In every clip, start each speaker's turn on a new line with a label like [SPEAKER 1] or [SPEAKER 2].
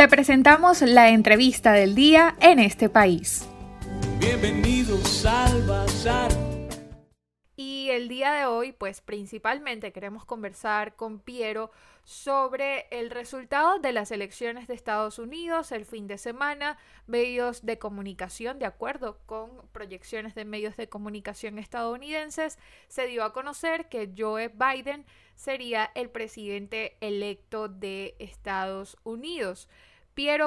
[SPEAKER 1] Te presentamos la entrevista del día en este país.
[SPEAKER 2] Bienvenidos al Bazar.
[SPEAKER 1] Y el día de hoy, pues principalmente queremos conversar con Piero sobre el resultado de las elecciones de Estados Unidos el fin de semana, medios de comunicación, de acuerdo con proyecciones de medios de comunicación estadounidenses, se dio a conocer que Joe Biden sería el presidente electo de Estados Unidos.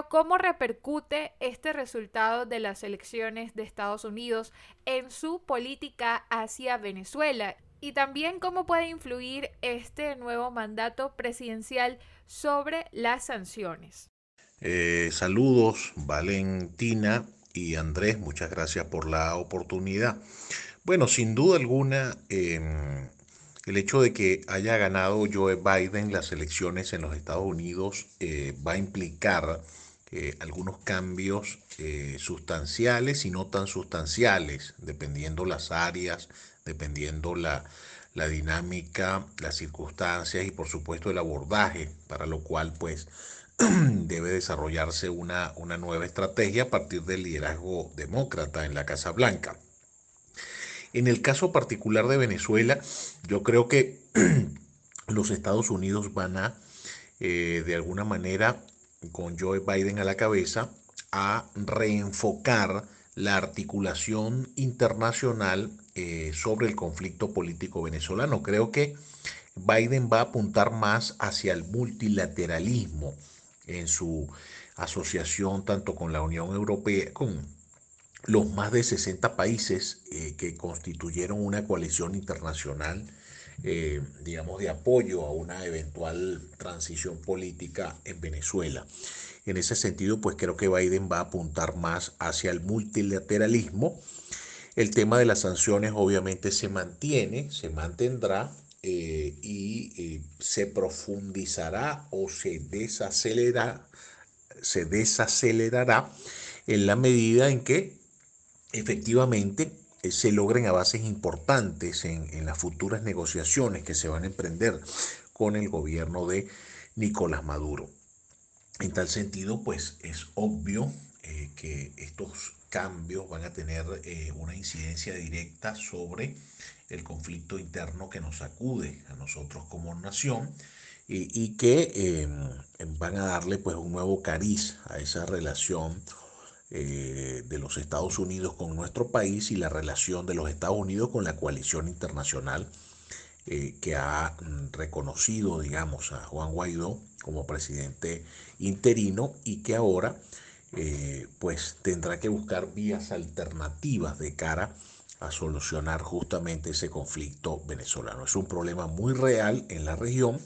[SPEAKER 1] ¿Cómo repercute este resultado de las elecciones de Estados Unidos en su política hacia Venezuela? Y también cómo puede influir este nuevo mandato presidencial sobre las sanciones.
[SPEAKER 3] Eh, saludos, Valentina y Andrés, muchas gracias por la oportunidad. Bueno, sin duda alguna, em, el hecho de que haya ganado Joe Biden las elecciones en los Estados Unidos eh, va a implicar eh, algunos cambios eh, sustanciales y no tan sustanciales, dependiendo las áreas, dependiendo la, dinámica, las circunstancias y por supuesto el abordaje, para lo cual pues debe desarrollarse una, una nueva estrategia a partir del liderazgo demócrata en la Casa Blanca. En el caso particular de Venezuela, yo creo que los Estados Unidos van a, eh, de alguna manera, con Joe Biden a la cabeza, a reenfocar la articulación internacional eh, sobre el conflicto político venezolano. Creo que Biden va a apuntar más hacia el multilateralismo en su asociación tanto con la Unión Europea, con los más de 60 países eh, que constituyeron una coalición internacional, eh, digamos, de apoyo a una eventual transición política en Venezuela. En ese sentido, pues creo que Biden va a apuntar más hacia el multilateralismo. El tema de las sanciones obviamente se mantiene, se mantendrá eh, y se profundizará o se desacelerará, se desacelerará en la medida en que efectivamente eh, se logren avances importantes en, las futuras negociaciones que se van a emprender con el gobierno de Nicolás Maduro. En tal sentido, pues es obvio eh, que estos cambios van a tener eh, una incidencia directa sobre el conflicto interno que nos sacude a nosotros como nación y, que van a darle pues un nuevo cariz a esa relación eh, de los Estados Unidos con nuestro país y la relación de los Estados Unidos con la coalición internacional eh, que ha mm, reconocido, digamos, a Juan Guaidó como presidente interino y que ahora eh, pues tendrá que buscar vías alternativas de cara a solucionar justamente ese conflicto venezolano. Es un problema muy real en la región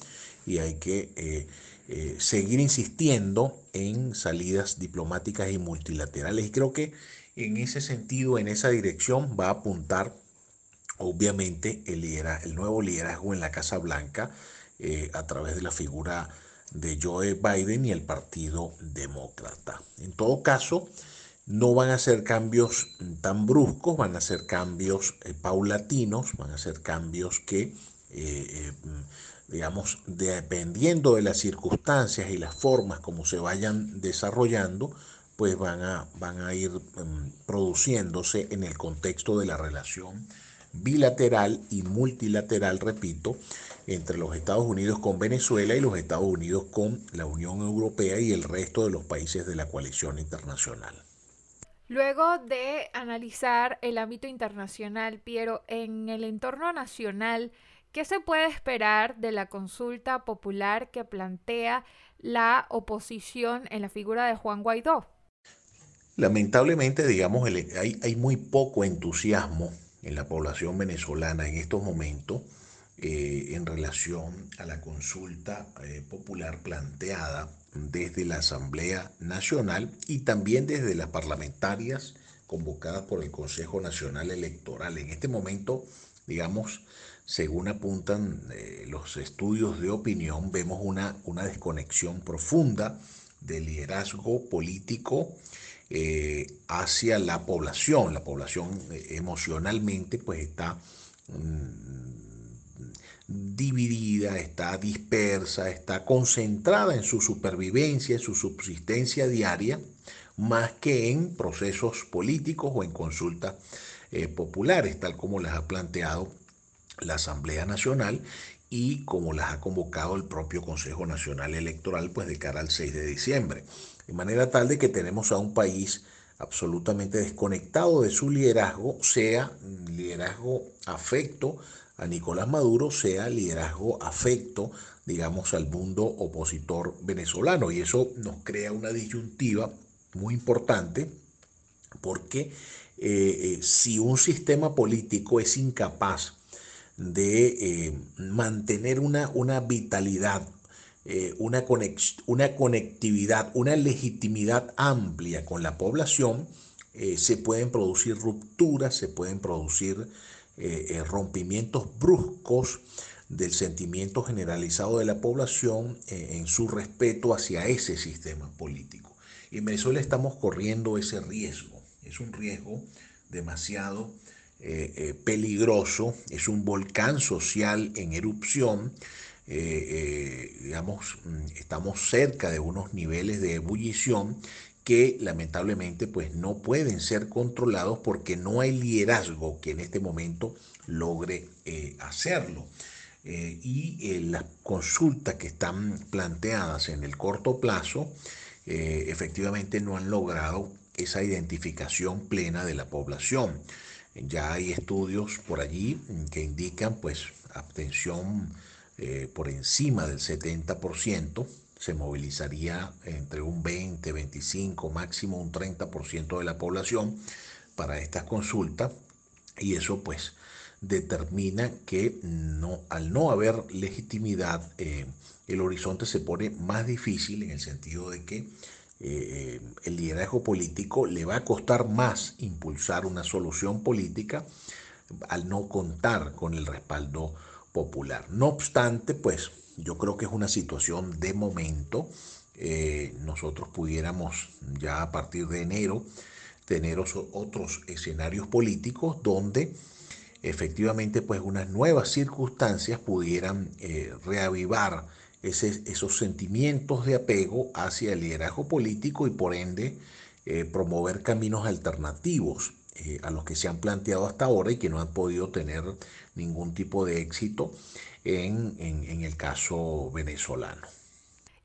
[SPEAKER 3] y hay que eh, seguir insistiendo en salidas diplomáticas y multilaterales. Y creo que en ese sentido, en esa dirección, va a apuntar obviamente el, el nuevo liderazgo en la Casa Blanca eh, a través de la figura de Joe Biden y el Partido Demócrata. En todo caso, no van a ser cambios tan bruscos, van a ser cambios eh, paulatinos, van a ser cambios que digamos, dependiendo de las circunstancias y las formas como se vayan desarrollando, pues van a, van a ir em, produciéndose en el contexto de la relación bilateral y multilateral, repito, entre los Estados Unidos con Venezuela y los Estados Unidos con la Unión Europea y el resto de los países de la coalición internacional.
[SPEAKER 1] Luego de analizar el ámbito internacional, Piero, en el entorno nacional, ¿Qué se puede esperar de la consulta popular que plantea la oposición en la figura de Juan Guaidó?
[SPEAKER 3] Lamentablemente, digamos, hay, muy poco entusiasmo en la población venezolana en estos momentos eh, en relación a la consulta eh, popular planteada desde la Asamblea Nacional y también desde las parlamentarias convocadas por el Consejo Nacional Electoral. En este momento, digamos, según apuntan eh, los estudios de opinión, vemos una, una desconexión profunda del liderazgo político eh, hacia la población. La población eh, emocionalmente pues está mm, dividida, está dispersa, está concentrada en su supervivencia, en su subsistencia diaria, más que en procesos políticos o en consultas populares, tal como las ha planteado la Asamblea Nacional y como las ha convocado el propio Consejo Nacional Electoral, pues de cara al 6 de diciembre. De manera tal de que tenemos a un país absolutamente desconectado de su liderazgo, sea liderazgo afecto a Nicolás Maduro, sea liderazgo afecto, digamos, al mundo opositor venezolano. Y eso nos crea una disyuntiva muy importante porque eh, eh, si un sistema político es incapaz de eh, mantener una, una vitalidad, una, una, conectividad, una legitimidad amplia con la población, se pueden producir rupturas, se pueden producir rompimientos bruscos del sentimiento generalizado de la población en su respeto hacia ese sistema político. Y en Venezuela estamos corriendo ese riesgo. Es un riesgo demasiado eh, eh, peligroso, es un volcán social en erupción. Eh, digamos, mm, estamos cerca de unos niveles de ebullición que lamentablemente pues no pueden ser controlados porque no hay liderazgo que en este momento logre hacerlo. y las consultas que están planteadas en el corto plazo eh, efectivamente no han logrado esa identificación plena de la población. Ya hay estudios por allí que indican pues abstención eh, por encima del 70%, se movilizaría entre un 20, 25, máximo un 30% de la población para estas consultas y eso pues determina que no, al no haber legitimidad, eh, el horizonte se pone más difícil en el sentido de que eh, el liderazgo político le va a costar más impulsar una solución política al no contar con el respaldo popular. No obstante, pues yo creo que es una situación de momento. Eh, nosotros pudiéramos ya a partir de enero tener otros escenarios políticos donde efectivamente pues unas nuevas circunstancias pudieran eh, reavivar esos sentimientos de apego hacia el liderazgo político y por ende eh, promover caminos alternativos eh, a los que se han planteado hasta ahora y que no han podido tener ningún tipo de éxito en, en el caso venezolano.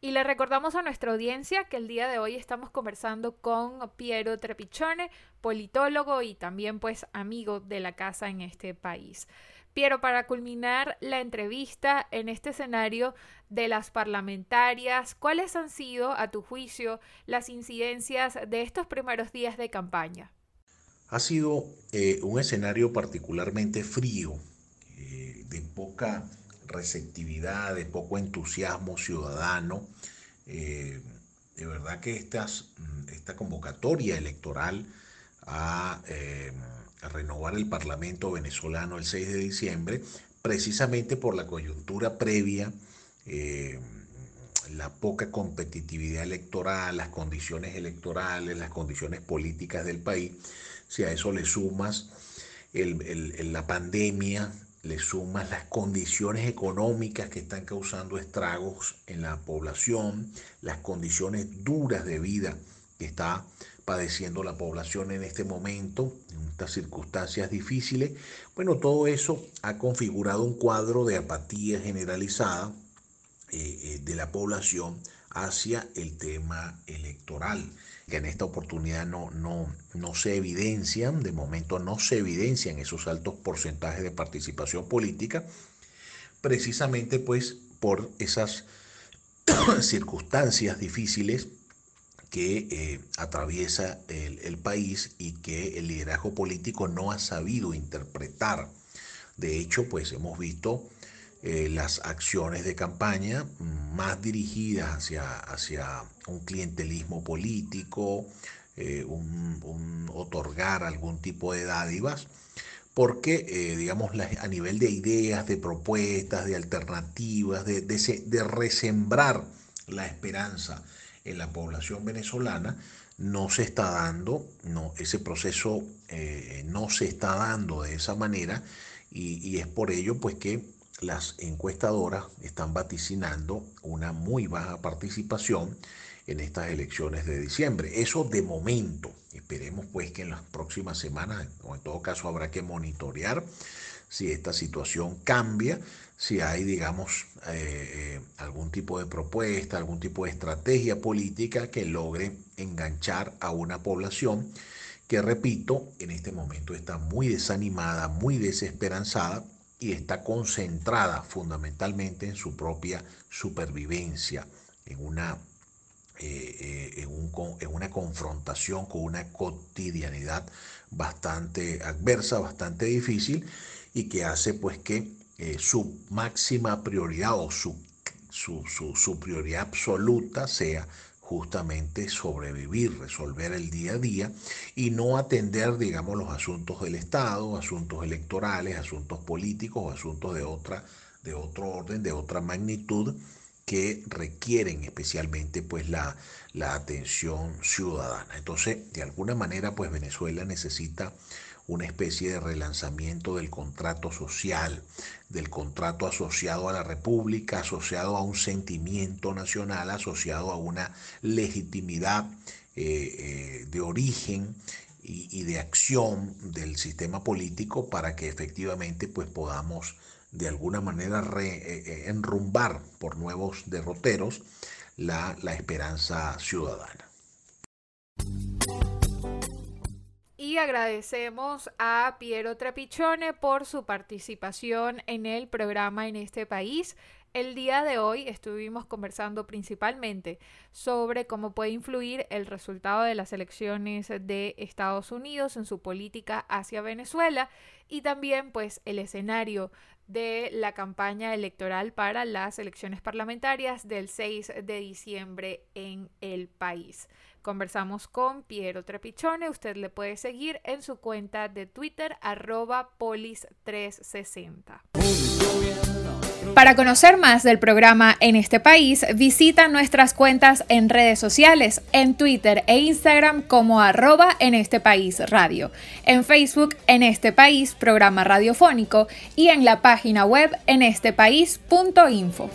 [SPEAKER 1] Y le recordamos a nuestra audiencia que el día de hoy estamos conversando con Piero Trepichone, politólogo y también pues amigo de la casa en este país. Piero, para culminar la entrevista en este escenario de las parlamentarias, ¿cuáles han sido, a tu juicio, las incidencias de estos primeros días de campaña?
[SPEAKER 3] Ha sido eh, un escenario particularmente frío, eh, de poca receptividad, de poco entusiasmo ciudadano. Eh, de verdad que estas, mm, esta convocatoria electoral eh, a, renovar el Parlamento venezolano el 6 de diciembre, precisamente por la coyuntura previa, eh, la poca competitividad electoral, las condiciones electorales, las condiciones políticas del país, si a eso le sumas la pandemia, le sumas las condiciones económicas que están causando estragos en la población, las condiciones duras de vida que está padeciendo la población en este momento, en estas circunstancias difíciles, bueno, todo eso ha configurado un cuadro de apatía generalizada eh, eh, de la población hacia el tema electoral que en esta oportunidad no, no, no se evidencian, de momento no se evidencian esos altos porcentajes de participación política, precisamente pues por esas circunstancias difíciles que eh, atraviesa el, el, país y que el liderazgo político no ha sabido interpretar. De hecho, pues hemos visto eh, las acciones de campaña más dirigidas hacia, hacia un clientelismo político, eh, un, otorgar algún tipo de dádivas, porque, digamos, a nivel de ideas, de propuestas, de alternativas, de, de, resembrar la esperanza en la población venezolana, no se está dando, no, ese proceso no se está dando de esa manera y, y es por ello pues que las encuestadoras están vaticinando una muy baja participación en estas elecciones de diciembre. Eso de momento. Esperemos pues que en las próximas semanas, o en todo caso habrá que monitorear si esta situación cambia, si hay, digamos, eh, eh, tipo de propuesta, algún tipo de estrategia política que logre enganchar a una población que, repito, en este momento está muy desanimada, muy desesperanzada y está concentrada fundamentalmente en su propia supervivencia, en una eh, eh, en, una confrontación con una cotidianidad bastante adversa, bastante difícil y que hace pues que eh, su máxima prioridad o su, su, su, prioridad absoluta sea justamente sobrevivir, resolver el día a día y no atender, digamos, los asuntos del Estado, asuntos electorales, asuntos políticos, asuntos de, otra, de otro orden, de otra magnitud que requieren especialmente pues la, la atención ciudadana. Entonces, de alguna manera, pues Venezuela necesita una especie de relanzamiento del contrato social, del contrato asociado a la República, asociado a un sentimiento nacional, asociado a una legitimidad eh, eh, de origen y, de acción del sistema político para que efectivamente pues podamos de alguna manera eh, enrumbar por nuevos derroteros la, la esperanza ciudadana.
[SPEAKER 1] Y agradecemos a Piero Trapichone por su participación en el programa en este país. El día de hoy estuvimos conversando principalmente sobre cómo puede influir el resultado de las elecciones de Estados Unidos en su política hacia Venezuela y también pues el escenario de la campaña electoral para las elecciones parlamentarias del 6 de diciembre en el país. Conversamos con Piero Trepichone. Usted le puede seguir en su cuenta de Twitter, arroba polis360. Para conocer más del programa en este país, visita nuestras cuentas en redes sociales, en Twitter e Instagram como arroba en este país radio, en Facebook en este país programa radiofónico y en la página web en estepaís.info.